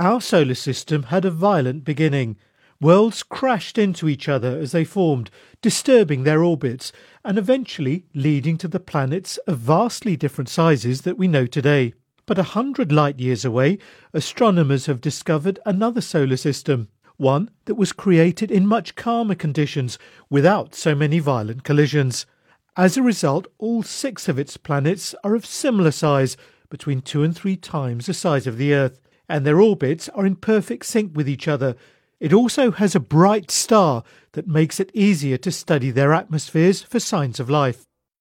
Our solar system had a violent beginning. Worlds crashed into each other as they formed, disturbing their orbits and eventually leading to the planets of vastly different sizes that we know today. But a hundred light years away, astronomers have discovered another solar system, one that was created in much calmer conditions without so many violent collisions. As a result, all six of its planets are of similar size, between two and three times the size of the Earth, and their orbits are in perfect sync with each other. It also has a bright star that makes it easier to study their atmospheres for signs of life.